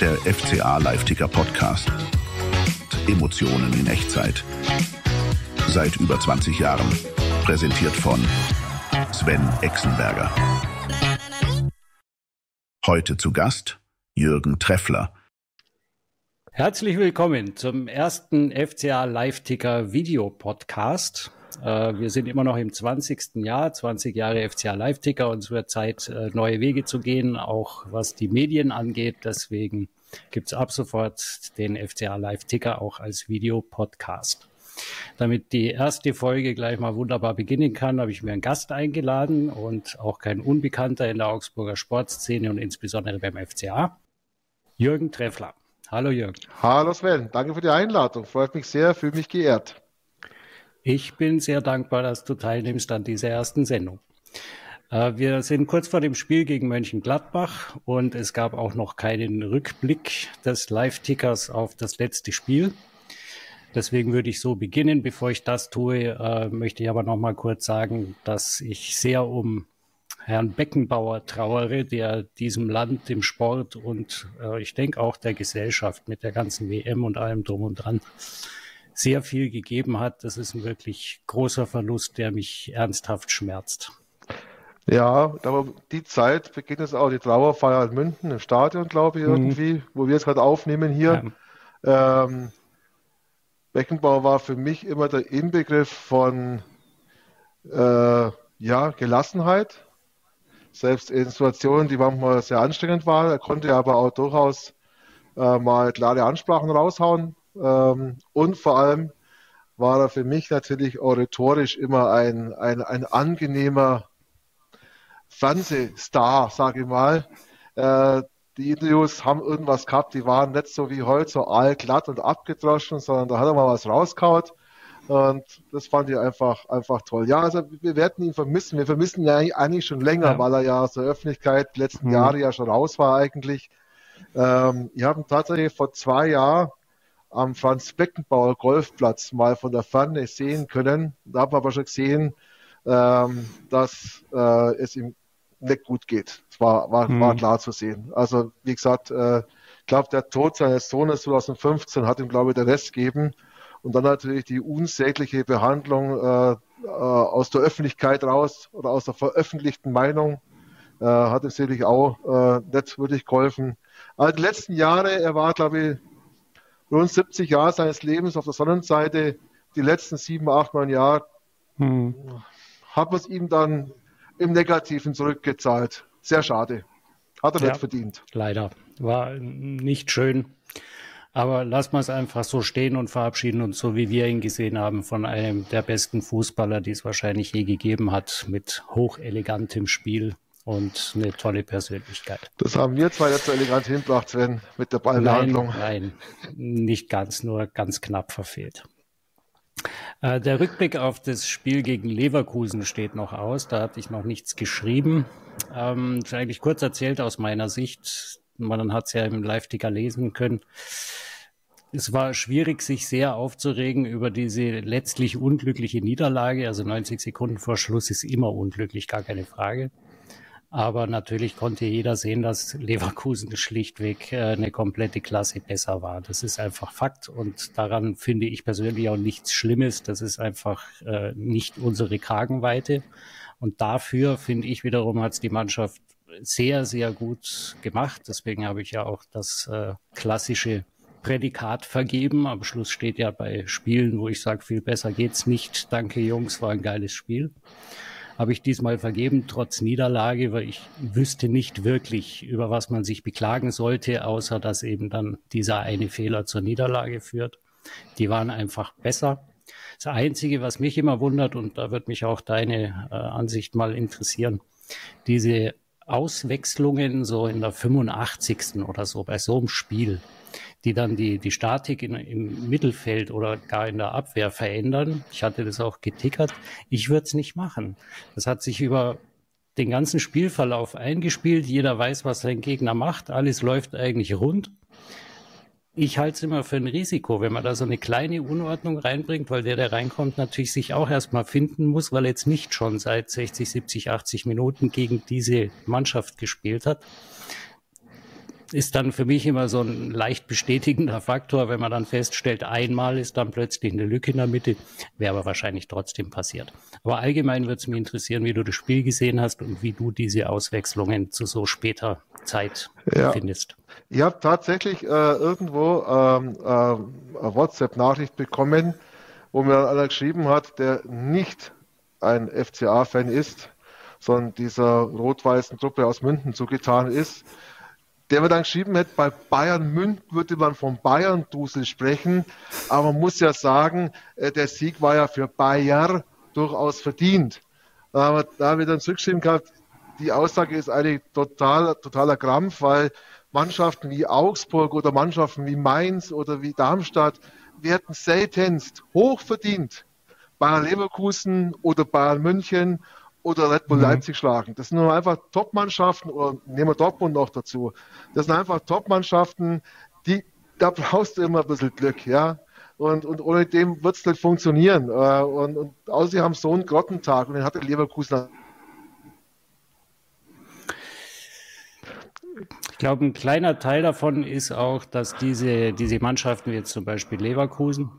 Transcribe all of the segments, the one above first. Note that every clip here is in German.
Der FCA Live-Ticker Podcast. Emotionen in Echtzeit. Seit über 20 Jahren. Präsentiert von Sven Exenberger. Heute zu Gast Jürgen Treffler. Herzlich willkommen zum ersten FCA Live-Ticker Video-Podcast. Äh, wir sind immer noch im 20. Jahr, 20 Jahre FCA Live-Ticker und es wird Zeit, äh, neue Wege zu gehen, auch was die Medien angeht. Deswegen gibt es ab sofort den FCA Live-Ticker auch als Videopodcast. Damit die erste Folge gleich mal wunderbar beginnen kann, habe ich mir einen Gast eingeladen und auch kein Unbekannter in der Augsburger Sportszene und insbesondere beim FCA, Jürgen Treffler. Hallo Jürgen. Hallo Sven, danke für die Einladung. Freut mich sehr, fühle mich geehrt. Ich bin sehr dankbar, dass du teilnimmst an dieser ersten Sendung. Äh, wir sind kurz vor dem Spiel gegen Mönchengladbach und es gab auch noch keinen Rückblick des Live-Tickers auf das letzte Spiel. Deswegen würde ich so beginnen. Bevor ich das tue, äh, möchte ich aber noch mal kurz sagen, dass ich sehr um Herrn Beckenbauer trauere, der diesem Land, dem Sport und äh, ich denke auch der Gesellschaft mit der ganzen WM und allem drum und dran sehr viel gegeben hat. Das ist ein wirklich großer Verlust, der mich ernsthaft schmerzt. Ja, aber die Zeit beginnt jetzt auch die Trauerfeier in München im Stadion, glaube ich, mhm. irgendwie, wo wir es gerade aufnehmen hier. Ja. Ähm, Beckenbauer war für mich immer der Inbegriff von äh, ja, Gelassenheit. Selbst in Situationen, die manchmal sehr anstrengend waren. Er konnte aber auch durchaus äh, mal klare Ansprachen raushauen. Ähm, und vor allem war er für mich natürlich auch rhetorisch immer ein, ein, ein angenehmer Fernsehstar, sage ich mal. Äh, die Interviews haben irgendwas gehabt, die waren nicht so wie heute so allglatt und abgedroschen, sondern da hat er mal was rauskaut. Und das fand ich einfach, einfach toll. Ja, also wir werden ihn vermissen. Wir vermissen ihn eigentlich schon länger, ja. weil er ja aus der Öffentlichkeit die letzten mhm. Jahre ja schon raus war eigentlich. Ähm, ich habe ihn tatsächlich vor zwei Jahren am Franz Beckenbauer Golfplatz mal von der Ferne sehen können. Da haben wir aber schon gesehen, ähm, dass äh, es ihm nicht gut geht. Das war, war, mhm. war klar zu sehen. Also wie gesagt, äh, ich glaube, der Tod seines Sohnes 2015 hat ihm, glaube ich, den Rest gegeben. Und dann natürlich die unsägliche Behandlung äh, äh, aus der Öffentlichkeit raus oder aus der veröffentlichten Meinung äh, hat ihm sicherlich auch äh, nicht wirklich geholfen. Also die letzten Jahre, er war, glaube ich, rund 70 Jahre seines Lebens auf der Sonnenseite, die letzten sieben, acht, neun Jahre, hm. hat man es ihm dann im Negativen zurückgezahlt. Sehr schade. Hat er ja, nicht verdient. Leider. War nicht schön. Aber lassen wir es einfach so stehen und verabschieden uns so, wie wir ihn gesehen haben, von einem der besten Fußballer, die es wahrscheinlich je gegeben hat, mit hochelegantem Spiel und eine tolle Persönlichkeit. Das haben wir zwar jetzt so elegant hinbracht, Sven, mit der Ballbehandlung. Nein, nein, nicht ganz, nur ganz knapp verfehlt. Äh, der Rückblick auf das Spiel gegen Leverkusen steht noch aus. Da hatte ich noch nichts geschrieben. Ähm, eigentlich kurz erzählt aus meiner Sicht. Man hat es ja im Live-Ticker lesen können. Es war schwierig, sich sehr aufzuregen über diese letztlich unglückliche Niederlage. Also 90 Sekunden vor Schluss ist immer unglücklich, gar keine Frage. Aber natürlich konnte jeder sehen, dass Leverkusen schlichtweg äh, eine komplette Klasse besser war. Das ist einfach Fakt und daran finde ich persönlich auch nichts Schlimmes. Das ist einfach äh, nicht unsere Kragenweite. Und dafür finde ich wiederum hat es die Mannschaft sehr, sehr gut gemacht. Deswegen habe ich ja auch das äh, klassische Prädikat vergeben. Am Schluss steht ja bei Spielen, wo ich sage, viel besser geht's nicht. Danke Jungs, war ein geiles Spiel habe ich diesmal vergeben, trotz Niederlage, weil ich wüsste nicht wirklich, über was man sich beklagen sollte, außer dass eben dann dieser eine Fehler zur Niederlage führt. Die waren einfach besser. Das Einzige, was mich immer wundert, und da wird mich auch deine äh, Ansicht mal interessieren, diese Auswechslungen so in der 85. oder so bei so einem Spiel, die dann die, die Statik in, im Mittelfeld oder gar in der Abwehr verändern. Ich hatte das auch getickert. Ich würde es nicht machen. Das hat sich über den ganzen Spielverlauf eingespielt. Jeder weiß, was sein Gegner macht. Alles läuft eigentlich rund. Ich halte es immer für ein Risiko, wenn man da so eine kleine Unordnung reinbringt, weil der, der reinkommt, natürlich sich auch erstmal finden muss, weil er jetzt nicht schon seit 60, 70, 80 Minuten gegen diese Mannschaft gespielt hat ist dann für mich immer so ein leicht bestätigender Faktor, wenn man dann feststellt, einmal ist dann plötzlich eine Lücke in der Mitte, wäre aber wahrscheinlich trotzdem passiert. Aber allgemein würde es mich interessieren, wie du das Spiel gesehen hast und wie du diese Auswechslungen zu so später Zeit ja. findest. Ich habe tatsächlich äh, irgendwo ähm, äh, eine WhatsApp-Nachricht bekommen, wo mir einer geschrieben hat, der nicht ein FCA-Fan ist, sondern dieser rot-weißen Truppe aus München zugetan ist, der mir dann geschrieben hat, bei Bayern München würde man vom Bayern-Dusel sprechen, aber man muss ja sagen, äh, der Sieg war ja für Bayer durchaus verdient. Da habe ich dann zurückgeschrieben gehabt, die Aussage ist eigentlich total, totaler Krampf, weil Mannschaften wie Augsburg oder Mannschaften wie Mainz oder wie Darmstadt werden seltenst hochverdient Bayern Leverkusen oder Bayern München oder Red Bull mhm. Leipzig schlagen. Das sind nur einfach Top-Mannschaften oder nehmen wir Dortmund noch dazu. Das sind einfach Top-Mannschaften, die, da brauchst du immer ein bisschen Glück, ja. Und, und ohne dem wird es nicht funktionieren. Äh, und, und außer sie haben so einen Grottentag und den hatte Leverkusen Ich glaube, ein kleiner Teil davon ist auch, dass diese, diese Mannschaften, wie jetzt zum Beispiel Leverkusen,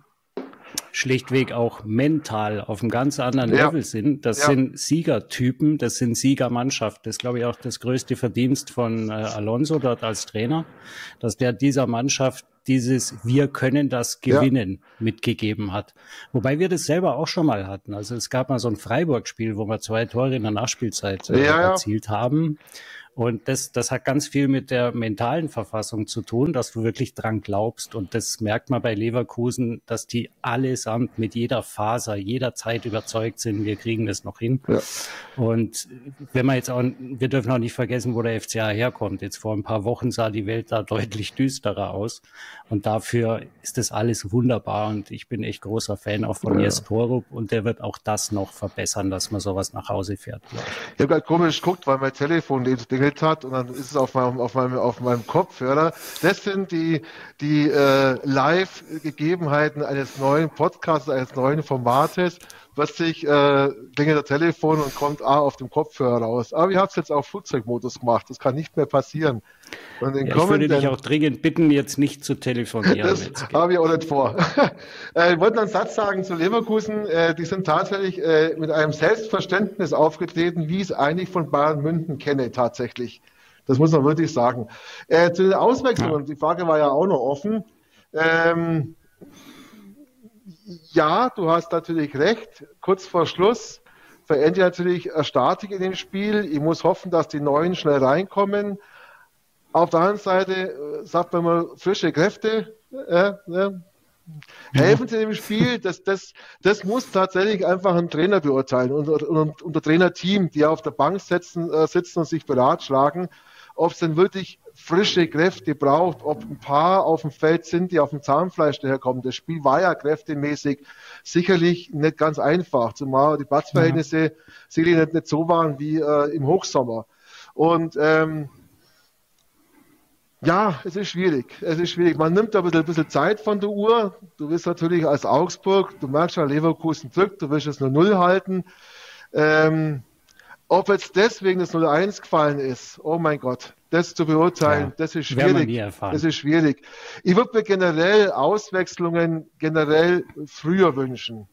schlichtweg auch mental auf einem ganz anderen ja. Level sind. Das ja. sind Siegertypen, das sind Siegermannschaft. Das ist, glaube ich, auch das größte Verdienst von äh, Alonso dort als Trainer, dass der dieser Mannschaft dieses Wir können das gewinnen ja. mitgegeben hat. Wobei wir das selber auch schon mal hatten. Also es gab mal so ein Freiburg-Spiel, wo wir zwei Tore in der Nachspielzeit äh, erzielt haben. Und das, das hat ganz viel mit der mentalen Verfassung zu tun, dass du wirklich dran glaubst. Und das merkt man bei Leverkusen, dass die allesamt mit jeder Faser, jederzeit überzeugt sind, wir kriegen das noch hin. Ja. Und wenn man jetzt auch, wir dürfen auch nicht vergessen, wo der FCA herkommt. Jetzt vor ein paar Wochen sah die Welt da deutlich düsterer aus. Und dafür ist das alles wunderbar. Und ich bin echt großer Fan auch von ja. Jes Torup. Und der wird auch das noch verbessern, dass man sowas nach Hause fährt. Ich, ich habe gerade komisch geguckt, weil mein Telefon Dinge geklingelt hat und dann ist es auf meinem, auf meinem, auf meinem Kopfhörer. Das sind die, die äh, Live-Gegebenheiten eines neuen Podcasts, eines neuen Formates. Plötzlich äh, klingelt der Telefon und kommt A auf dem Kopfhörer raus. Aber ich habe es jetzt auf Flugzeugmodus gemacht. Das kann nicht mehr passieren. Und ja, ich würde dich auch dringend bitten, jetzt nicht zu telefonieren. Das habe ich auch nicht vor. äh, ich wollte noch einen Satz sagen zu Leverkusen. Äh, die sind tatsächlich äh, mit einem Selbstverständnis aufgetreten, wie ich es eigentlich von Bayern München kenne, tatsächlich. Das muss man wirklich sagen. Äh, zu den Auswechslungen, ja. die Frage war ja auch noch offen. Ähm, ja, du hast natürlich recht. Kurz vor Schluss verändert natürlich eine Statik in dem Spiel. Ich muss hoffen, dass die Neuen schnell reinkommen. Auf der anderen Seite äh, sagt man mal frische Kräfte. Äh, äh, helfen sie dem Spiel. Das, das, das muss tatsächlich einfach ein Trainer beurteilen und, und, und der Trainerteam, die auf der Bank sitzen, äh, sitzen und sich beratschlagen, ob es denn wirklich frische Kräfte braucht, ob ein paar auf dem Feld sind, die auf dem Zahnfleisch daherkommen. Das Spiel war ja kräftemäßig sicherlich nicht ganz einfach, zumal die Platzverhältnisse ja. sicherlich nicht, nicht so waren wie äh, im Hochsommer. Und ähm, ja, es ist schwierig. Es ist schwierig. Man nimmt da ein bisschen, Zeit von der Uhr. Du willst natürlich als Augsburg, du merkst schon, Leverkusen drückt, du willst es nur Null halten. Ähm, ob jetzt deswegen das 0-1 gefallen ist, oh mein Gott, das zu beurteilen, ja, das ist schwierig. Das ist schwierig. Ich würde mir generell Auswechslungen generell früher wünschen.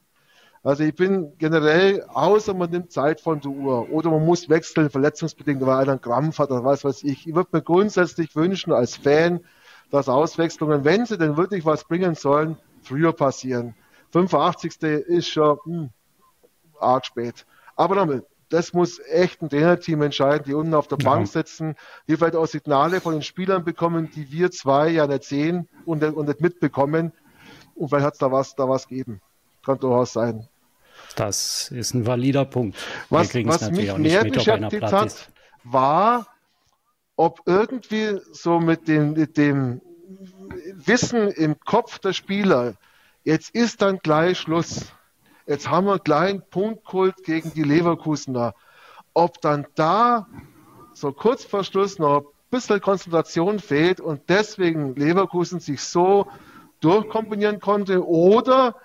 Also ich bin generell, außer man nimmt Zeit von der Uhr oder man muss wechseln, verletzungsbedingt, weil einer einen Krampf hat oder was weiß ich. Ich würde mir grundsätzlich wünschen als Fan, dass Auswechslungen, wenn sie denn wirklich was bringen sollen, früher passieren. 85. ist schon hm, arg spät. Aber damit, das muss echt ein Trainerteam entscheiden, die unten auf der ja. Bank sitzen, die vielleicht auch Signale von den Spielern bekommen, die wir zwei ja nicht sehen und, und nicht mitbekommen. Und vielleicht hat es da was, da was geben. Kann durchaus sein. Das ist ein valider Punkt. Was, was mich mehr mit, beschäftigt hat, war, ob irgendwie so mit dem, mit dem Wissen im Kopf der Spieler, jetzt ist dann gleich Schluss Jetzt haben wir einen kleinen Punktkult gegen die Leverkusener. Ob dann da so kurz vor Schluss noch ein bisschen Konzentration fehlt und deswegen Leverkusen sich so durchkombinieren konnte oder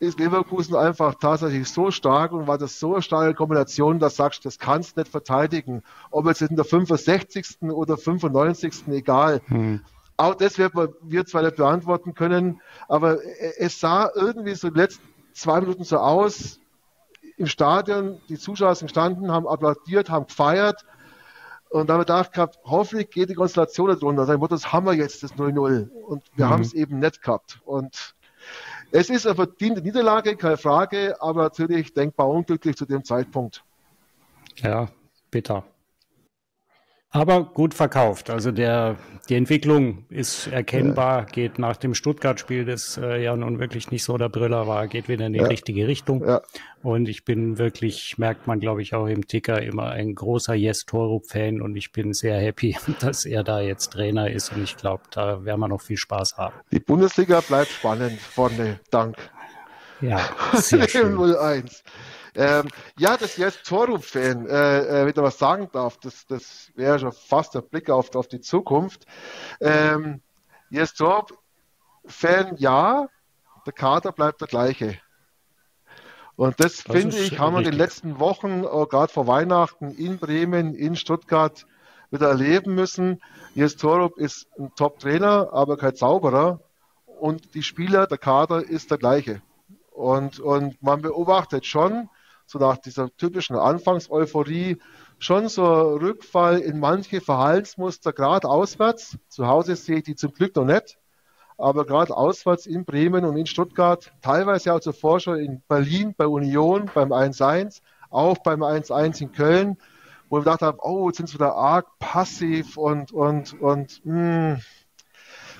ist Leverkusen einfach tatsächlich so stark und war das so eine starke Kombination, dass du sagst, das kannst du nicht verteidigen. Ob jetzt in der 65. oder 95. egal. Hm. Auch das wird man, wir zwar nicht beantworten können, aber es sah irgendwie so die letzten zwei Minuten so aus, im Stadion, die Zuschauer sind gestanden, haben applaudiert, haben gefeiert und damit dachte gehabt, hoffentlich geht die Konstellation nicht runter. Sein Motto, das haben wir jetzt, das 0-0. Und wir mhm. haben es eben nicht gehabt. Und es ist eine verdiente Niederlage, keine Frage, aber natürlich denkbar unglücklich zu dem Zeitpunkt. Ja, bitter. Aber gut verkauft. Also der, die Entwicklung ist erkennbar, geht nach dem Stuttgart-Spiel, das äh, ja nun wirklich nicht so der Brüller war, geht wieder in die ja. richtige Richtung. Ja. Und ich bin wirklich, merkt man glaube ich auch im Ticker, immer ein großer Jes Torup-Fan und ich bin sehr happy, dass er da jetzt Trainer ist und ich glaube, da werden wir noch viel Spaß haben. Die Bundesliga bleibt spannend vorne, dank. Ja, sehr schön. 0-1. Ähm, ja, das jetzt Torup-Fan, äh, äh, wenn ich was sagen darf, das, das wäre schon fast der Blick auf, auf die Zukunft. Ähm, jetzt Torup-Fan, ja, der Kader bleibt der gleiche. Und das, das finde ich, haben wir in den letzten Wochen, äh, gerade vor Weihnachten, in Bremen, in Stuttgart wieder erleben müssen. Jes Torup ist ein Top-Trainer, aber kein Zauberer. Und die Spieler, der Kader ist der gleiche. Und, und man beobachtet schon, so nach dieser typischen Anfangseuphorie schon so Rückfall in manche Verhaltensmuster, gerade auswärts. Zu Hause sehe ich die zum Glück noch nicht, aber gerade auswärts in Bremen und in Stuttgart, teilweise auch zuvor schon in Berlin bei Union beim 1-1, auch beim 1-1 in Köln, wo ich gedacht habe, oh, jetzt sind sie wieder arg passiv und, und, und, mh, hm,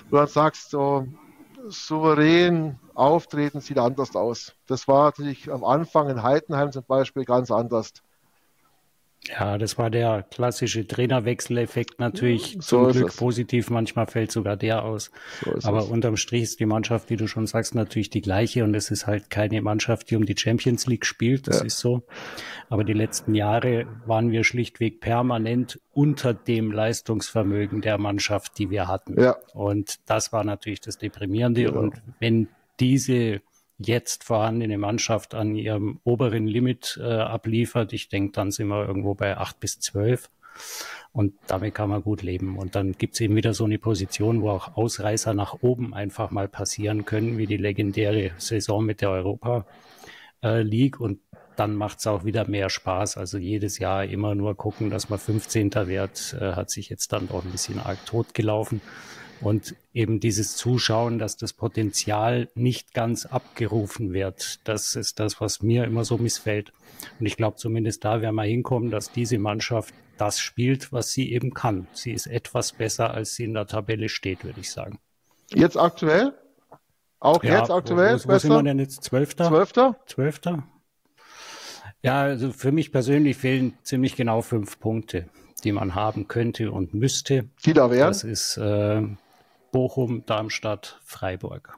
du dann sagst so, souverän auftreten, sieht anders aus. Das war natürlich am Anfang in Heidenheim zum Beispiel ganz anders. Ja, das war der klassische Trainerwechseleffekt natürlich so zum Glück es. positiv. Manchmal fällt sogar der aus. So Aber es. unterm Strich ist die Mannschaft, wie du schon sagst, natürlich die gleiche und es ist halt keine Mannschaft, die um die Champions League spielt. Das ja. ist so. Aber die letzten Jahre waren wir schlichtweg permanent unter dem Leistungsvermögen der Mannschaft, die wir hatten. Ja. Und das war natürlich das Deprimierende. Ja. Und wenn diese jetzt vorhandene Mannschaft an ihrem oberen Limit äh, abliefert. Ich denke, dann sind wir irgendwo bei acht bis zwölf. Und damit kann man gut leben. Und dann gibt es eben wieder so eine Position, wo auch Ausreißer nach oben einfach mal passieren können, wie die legendäre Saison mit der Europa äh, League. Und dann macht es auch wieder mehr Spaß. Also jedes Jahr immer nur gucken, dass man 15. wird, äh, hat sich jetzt dann doch ein bisschen arg tot gelaufen. Und eben dieses Zuschauen, dass das Potenzial nicht ganz abgerufen wird, das ist das, was mir immer so missfällt. Und ich glaube, zumindest da werden wir hinkommen, dass diese Mannschaft das spielt, was sie eben kann. Sie ist etwas besser, als sie in der Tabelle steht, würde ich sagen. Jetzt aktuell? Auch ja, jetzt aktuell? Wo, wo, wo sind wir denn jetzt? Zwölfter? Zwölfter? Zwölfter? Ja, also für mich persönlich fehlen ziemlich genau fünf Punkte, die man haben könnte und müsste. Die da wären? Das ist äh, Bochum, Darmstadt, Freiburg.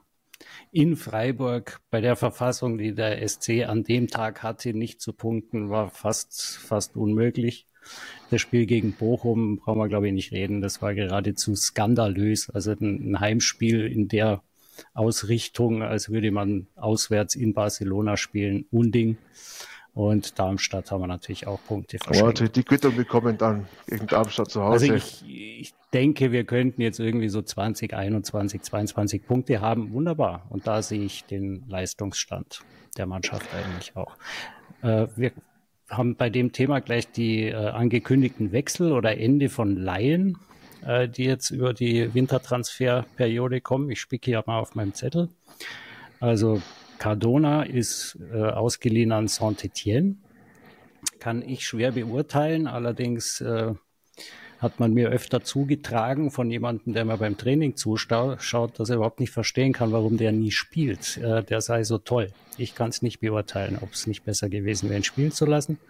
In Freiburg bei der Verfassung, die der SC an dem Tag hatte, nicht zu punkten, war fast, fast unmöglich. Das Spiel gegen Bochum brauchen wir, glaube ich, nicht reden. Das war geradezu skandalös. Also ein, Heimspiel in der Ausrichtung, als würde man auswärts in Barcelona spielen, Unding. Und Darmstadt haben wir natürlich auch Punkte verschenkt. Natürlich die Quittung bekommen dann gegen Darmstadt zu Hause. Also ich, ich denke, wir könnten jetzt irgendwie so 20, 21, 22 Punkte haben. Wunderbar. Und da sehe ich den Leistungsstand der Mannschaft eigentlich auch. Äh, wir haben bei dem Thema gleich die äh, angekündigten Wechsel oder Ende von Laien, äh, die jetzt über die Wintertransferperiode kommen. Ich spicke hier mal auf meinem Zettel. Also Cardona ist äh, ausgeliehen an Saint-Étienne. Kann ich schwer beurteilen. Allerdings äh, hat man mir öfter zugetragen von jemandem, der mir beim Training zuschaut, dass er überhaupt nicht verstehen kann, warum der nie spielt. Äh, der sei so toll. Ich kann es nicht beurteilen, ob es nicht besser gewesen wäre, ihn spielen zu lassen.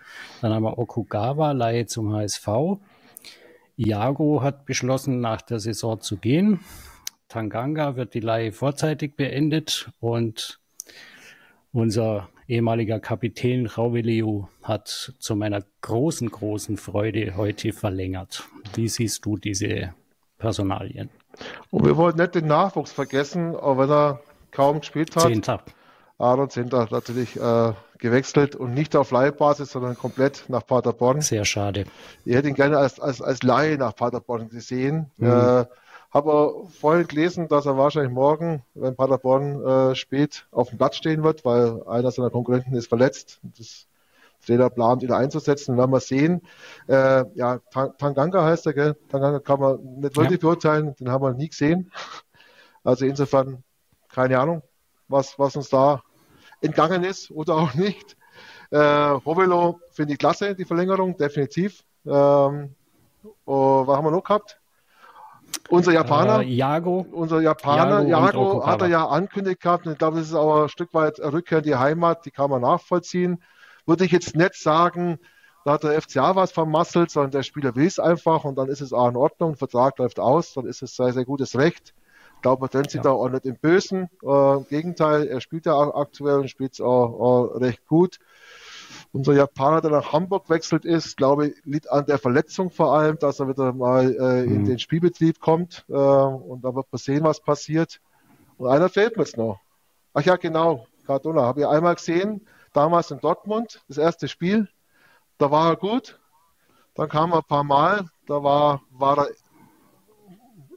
Dann haben wir Okugawa, Laie zum HSV. Iago hat beschlossen, nach der Saison zu gehen. Tanganga wird die Laie vorzeitig beendet und unser ehemaliger Kapitän Rauveliu hat zu meiner großen, großen Freude heute verlängert. Wie siehst du diese Personalien? Und wir wollen nicht den Nachwuchs vergessen, auch wenn er kaum gespielt hat. Zehnter. Aaron Center natürlich äh, gewechselt und nicht auf Leihbasis, sondern komplett nach Paderborn. Sehr schade. Ich hätte ihn gerne als, als, als Laie nach Paderborn gesehen. Mhm. Äh, habe vorhin gelesen, dass er wahrscheinlich morgen, wenn Paderborn äh, spät auf dem Platz stehen wird, weil einer seiner Konkurrenten ist verletzt. Das Trainer plant, ihn einzusetzen. Werden wir sehen. Äh, ja, Tanganga heißt er, gell? Tanganga kann man nicht wirklich ja. beurteilen, den haben wir nie gesehen. Also insofern, keine Ahnung, was, was uns da entgangen ist oder auch nicht. Äh, Hovelo finde ich klasse, die Verlängerung, definitiv. Ähm, oh, was haben wir noch gehabt? Unser Japaner, äh, Jago. unser Japaner, Jago, Jago hat er ja ankündigt gehabt. Und ich glaube, das ist auch ein Stück weit Rückkehr in die Heimat, die kann man nachvollziehen. Würde ich jetzt nicht sagen, da hat der FCA was vermasselt, sondern der Spieler will es einfach und dann ist es auch in Ordnung, Vertrag läuft aus, dann ist es sehr, sehr gutes Recht. Ich glaube, man trennt sich ja. da auch nicht im Bösen. Äh, Im Gegenteil, er spielt ja auch aktuell und spielt es auch, auch, recht gut. Unser Japaner, der nach Hamburg wechselt ist, glaube ich, liegt an der Verletzung vor allem, dass er wieder mal äh, in mhm. den Spielbetrieb kommt. Äh, und da wird man sehen, was passiert. Und einer fehlt mir jetzt noch. Ach ja, genau, Cardona, habe ich einmal gesehen, damals in Dortmund, das erste Spiel. Da war er gut. Dann kam er ein paar Mal, da war, war er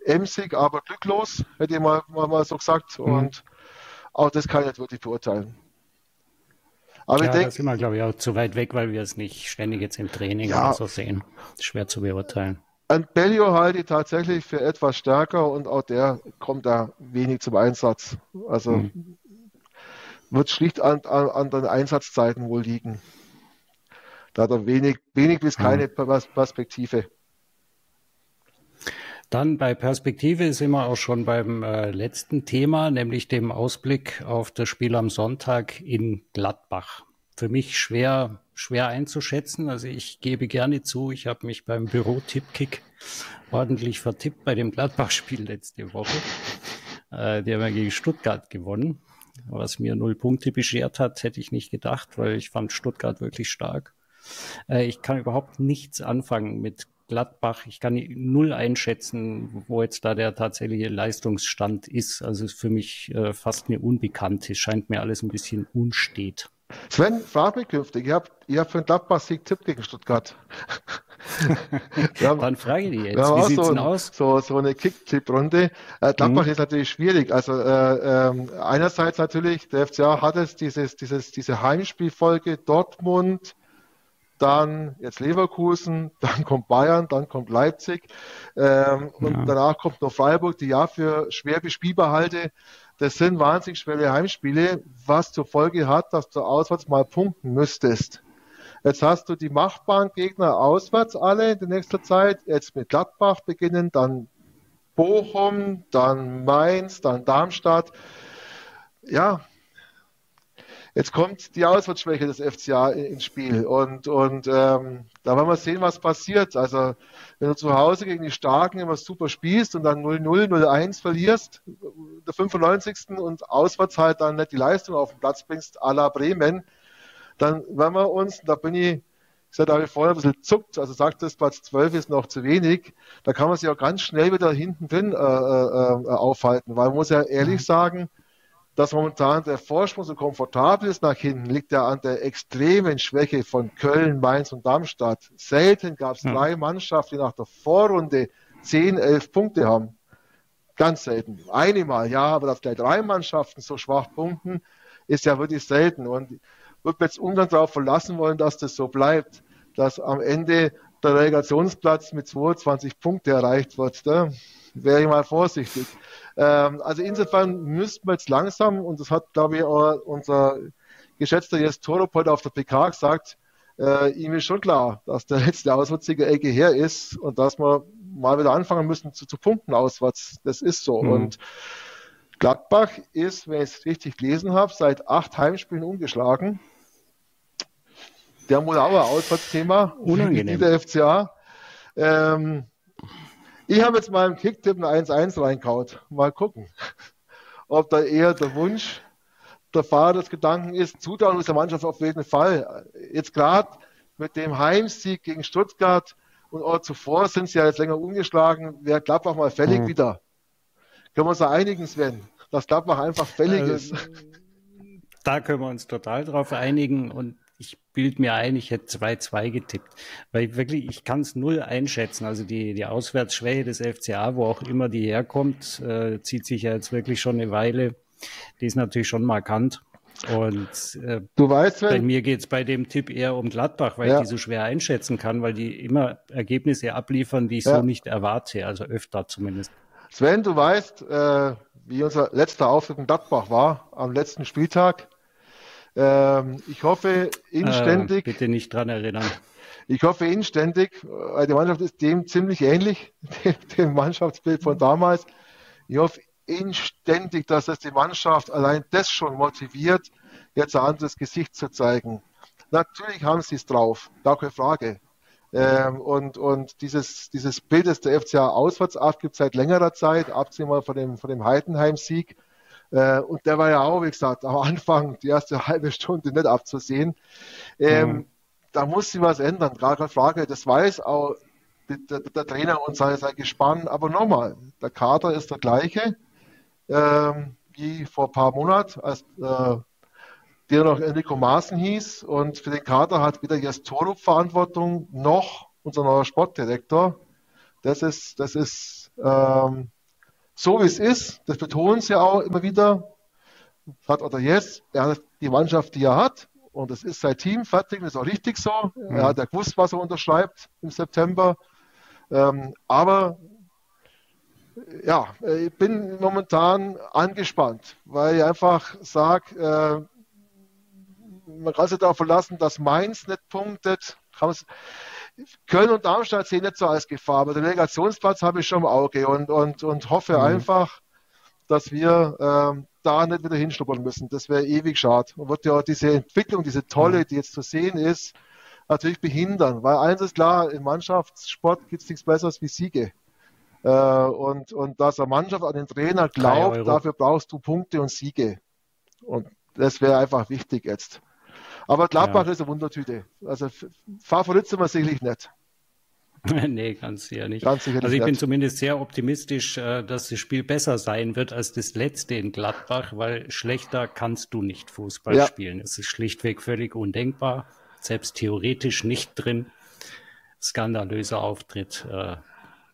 emsig, aber glücklos, hätte ich mal, mal, mal so gesagt. Mhm. Und auch das kann ich nicht wirklich beurteilen. Aber ja, ich denke, da sind wir, glaube ich, auch zu weit weg, weil wir es nicht ständig jetzt im Training ja, so sehen. Schwer zu beurteilen. An Bellio halte ich tatsächlich für etwas stärker und auch der kommt da wenig zum Einsatz. Also mhm. wird schlicht an, an, an, den Einsatzzeiten wohl liegen. Da hat er wenig, wenig bis keine mhm. Perspektive. Dann bei Perspektive sind wir auch schon beim äh, letzten Thema, nämlich dem Ausblick auf das Spiel am Sonntag in Gladbach. Für mich schwer, schwer einzuschätzen. Also ich gebe gerne zu, ich habe mich beim Büro Tippkick ordentlich vertippt bei dem Gladbach-Spiel letzte Woche. Äh, die haben ja gegen Stuttgart gewonnen. Was mir null Punkte beschert hat, hätte ich nicht gedacht, weil ich fand Stuttgart wirklich stark. Äh, ich kann überhaupt nichts anfangen mit Gladbach. Ich kann null einschätzen, wo jetzt da der tatsächliche Leistungsstand ist. Also ist für mich äh, fast eine Unbekannte. Scheint mir alles ein bisschen unstet. Sven, frag mich künftig. Ihr habt, ihr habt für den Gladbach-Sieg Tipp gegen Stuttgart. haben, Dann frage ich dich jetzt. Wie sieht's so denn aus? So, so eine Kick-Tipp-Runde. Äh, Gladbach mhm. ist natürlich schwierig. Also äh, äh, einerseits natürlich, der FCA hat es dieses, dieses, diese Heimspielfolge Dortmund, dann jetzt Leverkusen, dann kommt Bayern, dann kommt Leipzig ähm, ja. und danach kommt noch Freiburg, die ja für schwer bespielbar halte. Das sind wahnsinnig schwere Heimspiele, was zur Folge hat, dass du auswärts mal punkten müsstest. Jetzt hast du die machbaren Gegner auswärts alle in der nächsten Zeit. Jetzt mit Gladbach beginnen, dann Bochum, dann Mainz, dann Darmstadt. Ja, Jetzt kommt die Auswärtsschwäche des FCA ins Spiel und, und ähm, da werden wir sehen, was passiert. Also wenn du zu Hause gegen die Starken immer super spielst und dann 0-0, 0-1 verlierst, der 95. und auswärts halt dann nicht die Leistung auf den Platz bringst, à la Bremen, dann werden wir uns, da bin ich, ich da habe ich vorher ein bisschen zuckt, also sagt das Platz 12 ist noch zu wenig, da kann man sich auch ganz schnell wieder hinten drin äh, äh, äh aufhalten, weil man muss ja ehrlich sagen, dass momentan der Vorsprung so komfortabel ist nach hinten, liegt ja an der extremen Schwäche von Köln, Mainz und Darmstadt. Selten gab es ja. drei Mannschaften, die nach der Vorrunde 10, 11 Punkte haben. Ganz selten. Eine Mal, ja, aber dass gleich drei Mannschaften so schwach punkten, ist ja wirklich selten. Und ich würde jetzt ungern darauf verlassen wollen, dass das so bleibt, dass am Ende der Relegationsplatz mit 22 Punkten erreicht wird. Da wäre ich mal vorsichtig. Ähm, also insofern müssten wir jetzt langsam, und das hat, glaube ich, auch unser geschätzter Jes Torup heute auf der PK gesagt, äh, ihm ist schon klar, dass der letzte Auswärtssieger Ecke her ist und dass wir mal wieder anfangen müssen zu, zu punkten auswärts. Das ist so. Mhm. Und Gladbach ist, wenn ich es richtig gelesen habe, seit acht Heimspielen ungeschlagen. Der ein Auswärtsthema. Unangenehm. Der FCA. Ähm, ich habe jetzt mal im Kicktipp ein 1-1 reinkaut. Mal gucken, ob da eher der Wunsch der Fahrer des Gedanken ist. Zutrauen ist der Mannschaft auf jeden Fall. Jetzt gerade mit dem Heimsieg gegen Stuttgart und auch zuvor sind sie ja jetzt länger ungeschlagen, wäre Gladbach mal fällig mhm. wieder. Können wir uns da einigen, Sven, dass Gladbach einfach fällig äh, ist? da können wir uns total drauf einigen und ich bild mir ein, ich hätte 2-2 getippt. Weil wirklich, ich kann es null einschätzen. Also die, die Auswärtsschwäche des FCA, wo auch immer die herkommt, äh, zieht sich ja jetzt wirklich schon eine Weile. Die ist natürlich schon markant. Und äh, du weißt, wenn, bei mir geht es bei dem Tipp eher um Gladbach, weil ja. ich die so schwer einschätzen kann, weil die immer Ergebnisse abliefern, die ich ja. so nicht erwarte, also öfter zumindest. Sven, du weißt, äh, wie unser letzter Auftritt in Gladbach war am letzten Spieltag. Ähm, ich hoffe inständig. Äh, bitte nicht dran erinnern. Ich hoffe inständig, weil die Mannschaft ist dem ziemlich ähnlich, dem, dem Mannschaftsbild von damals. Ich hoffe inständig, dass es die Mannschaft allein das schon motiviert, jetzt ein anderes Gesicht zu zeigen. Natürlich haben sie es drauf, gar keine Frage. Ähm, und und dieses, dieses Bild, das der FCA auswärts abgibt seit längerer Zeit, abgesehen mal von dem, von dem Heidenheim-Sieg, äh, und der war ja auch, wie gesagt, am Anfang die erste halbe Stunde nicht abzusehen. Ähm, mhm. Da muss sich was ändern, gar keine Frage. Das weiß auch der, der Trainer und sein, sein Gespann. Aber nochmal, der Kader ist der gleiche ähm, wie vor ein paar Monaten, als äh, der noch Enrico Maaßen hieß. Und für den Kader hat weder Jes Torup Verantwortung noch unser neuer Sportdirektor. Das ist, das ist ähm, so wie es ist, das betonen sie auch immer wieder, hat oder jetzt, er hat die Mannschaft, die er hat, und es ist sein Team fertig, das ist auch richtig so. Mhm. Er hat ja gewusst, was er unterschreibt im September. Ähm, aber ja, ich bin momentan angespannt, weil ich einfach sage, äh, man kann sich darauf verlassen, dass Mainz nicht punktet. Köln und Darmstadt sehen nicht so als Gefahr, aber den Relegationsplatz habe ich schon im Auge und, und, und hoffe mhm. einfach, dass wir ähm, da nicht wieder hinschnuppern müssen. Das wäre ewig schade. Und wird ja diese Entwicklung, diese tolle, mhm. die jetzt zu sehen ist, natürlich behindern. Weil eins ist klar, im Mannschaftssport gibt es nichts Besseres wie Siege. Äh, und, und dass eine Mannschaft an den Trainer glaubt, dafür brauchst du Punkte und Siege. Und das wäre einfach wichtig jetzt. Aber Gladbach ja. ist eine Wundertüte. Also Favorit sind wir sicherlich nicht. nee, ganz sicher nicht. Ganz sicher also ich nicht. bin zumindest sehr optimistisch, äh, dass das Spiel besser sein wird als das letzte in Gladbach, weil schlechter kannst du nicht Fußball ja. spielen. Es ist schlichtweg völlig undenkbar, selbst theoretisch nicht drin. Skandalöser Auftritt.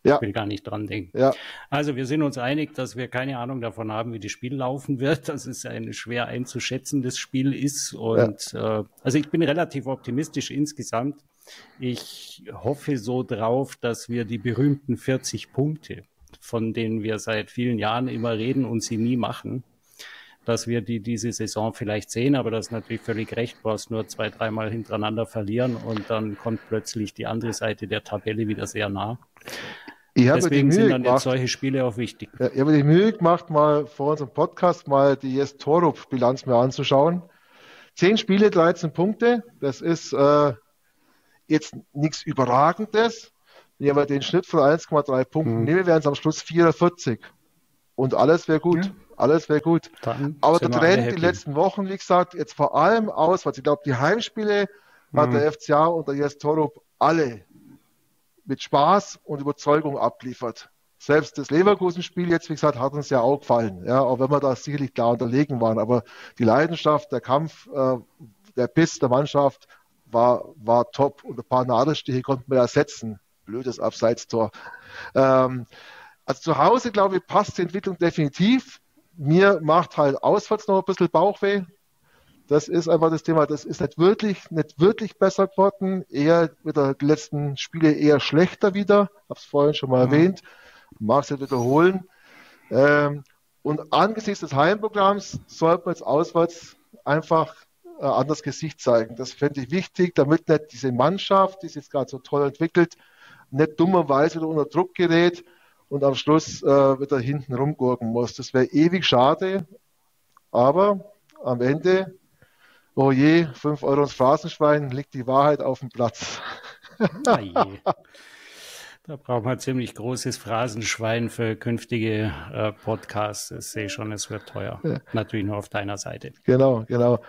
Ja. Ich will gar nicht dran denken. Ja. Also wir sind uns einig, dass wir keine Ahnung davon haben, wie das Spiel laufen wird, dass es ein schwer einzuschätzendes Spiel ist. Und ja. äh, also ich bin relativ optimistisch insgesamt. Ich hoffe so drauf, dass wir die berühmten 40 Punkte, von denen wir seit vielen Jahren immer reden und sie nie machen, dass wir die diese Saison vielleicht sehen, aber das ist natürlich völlig recht, du hast nur zwei, dreimal hintereinander verlieren und dann kommt plötzlich die andere Seite der Tabelle wieder sehr nah. Ich habe Deswegen sind dann gemacht, jetzt solche Spiele auch wichtig. Ich habe die Mühe gemacht, mal vor unserem Podcast mal die Jes Torup-Bilanz mir anzuschauen. Zehn Spiele, 13 Punkte. Das ist äh, jetzt nichts Überragendes. Wenn aber den Schnitt von 1,3 Punkten mhm. nehme, wären es am Schluss 44. Und alles wäre gut. Ja. Alles wäre gut. Dann aber der Trend die letzten Wochen, wie gesagt, jetzt vor allem aus, weil ich glaube, die Heimspiele mhm. hat der FCA und der Jes Torup alle mit Spaß und Überzeugung abliefert. Selbst das Leverkusen-Spiel jetzt, wie gesagt, hat uns ja auch gefallen, ja, auch wenn wir da sicherlich klar unterlegen waren. Aber die Leidenschaft, der Kampf, äh, der Biss der Mannschaft war, war top und ein paar Nadelstiche konnten wir ersetzen. Blödes Abseitstor. Ähm, also zu Hause, glaube ich, passt die Entwicklung definitiv. Mir macht halt auswärts noch ein bisschen Bauchweh. Das ist einfach das Thema. Das ist nicht wirklich, nicht wirklich besser geworden. Eher wieder die letzten Spiele eher schlechter wieder. Habe es vorhin schon mal mhm. erwähnt. Mag es nicht wiederholen. Ähm, und angesichts des Heimprogramms sollte man jetzt auswärts einfach ein anderes Gesicht zeigen. Das fände ich wichtig, damit nicht diese Mannschaft, die sich jetzt gerade so toll entwickelt, nicht dummerweise wieder unter Druck gerät und am Schluss äh, wieder hinten rumgurken muss. Das wäre ewig schade. Aber am Ende oh je, 5 Euro ins Phrasenschwein, liegt die Wahrheit auf dem Platz. Da braucht man ziemlich großes Phrasenschwein für künftige äh, Podcasts. Ich sehe schon, es wird teuer. Ja. Natürlich nur auf deiner Seite. Genau, genau.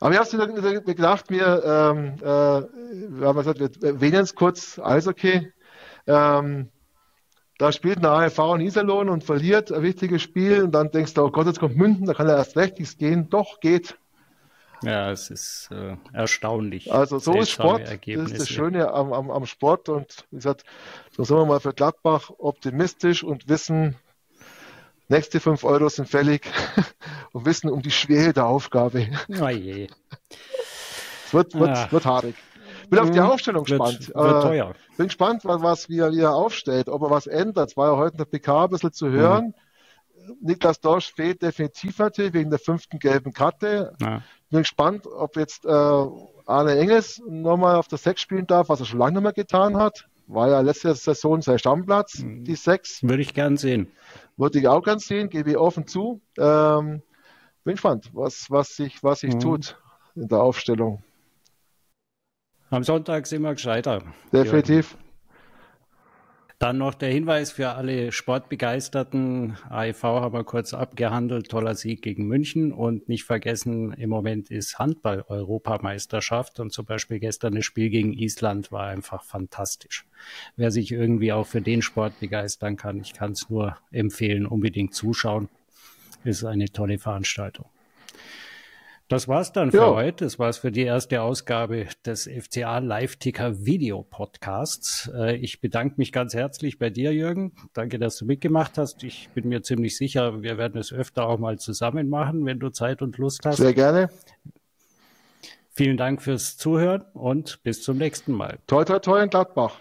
Aber ich habe gedacht, mir, ähm, äh, wir haben gesagt, wir erwähnen es kurz, Eishockey. Ähm, da spielt eine AFV in Iserlohn und verliert ein wichtiges Spiel und dann denkst du, oh Gott, jetzt kommt Münden, da kann er erst recht nichts gehen. Doch, geht. Ja, es ist äh, erstaunlich. Also so ist Sport. Das ist das Schöne am, am, am Sport. Und wie gesagt, so sind wir mal für Gladbach optimistisch und wissen, nächste fünf Euro sind fällig und wissen um die Schwere der Aufgabe. Oh je. es wird, wird, ah. wird haarig. Bin auf die mhm. Aufstellung gespannt. Wird, wird teuer. Äh, bin gespannt, was, was wie, er, wie er aufstellt, ob er was ändert. Es war ja heute in der PK ein bisschen zu hören. Mhm. Niklas Dorsch fehlt definitiv natürlich wegen der fünften gelben Karte. Ja. Bin gespannt, ob jetzt äh, Arne Engels nochmal auf der Sechs spielen darf, was er schon lange nicht mehr getan hat. War ja letzte Saison sein Stammplatz, mhm. die Sechs. Würde ich gern sehen. Würde ich auch gern sehen, gebe ich offen zu. Ähm, bin gespannt, was, was sich, was sich mhm. tut in der Aufstellung. Am Sonntag sind wir gescheiter. Definitiv. Dann noch der Hinweis für alle Sportbegeisterten. AIV haben wir kurz abgehandelt. Toller Sieg gegen München. Und nicht vergessen, im Moment ist Handball-Europameisterschaft. Und zum Beispiel gestern das Spiel gegen Island war einfach fantastisch. Wer sich irgendwie auch für den Sport begeistern kann, ich kann es nur empfehlen, unbedingt zuschauen. Ist eine tolle Veranstaltung. Das war's dann für ja. heute. Das war's für die erste Ausgabe des FCA Live-Ticker Video Podcasts. Äh, ich bedanke mich ganz herzlich bei dir, Jürgen. Danke, dass du mitgemacht hast. Ich bin mir ziemlich sicher, wir werden es öfter auch mal zusammen machen, wenn du Zeit und Lust hast. Sehr gerne. Vielen Dank fürs Zuhören und bis zum nächsten Mal. Toi, toi, toi in Gladbach.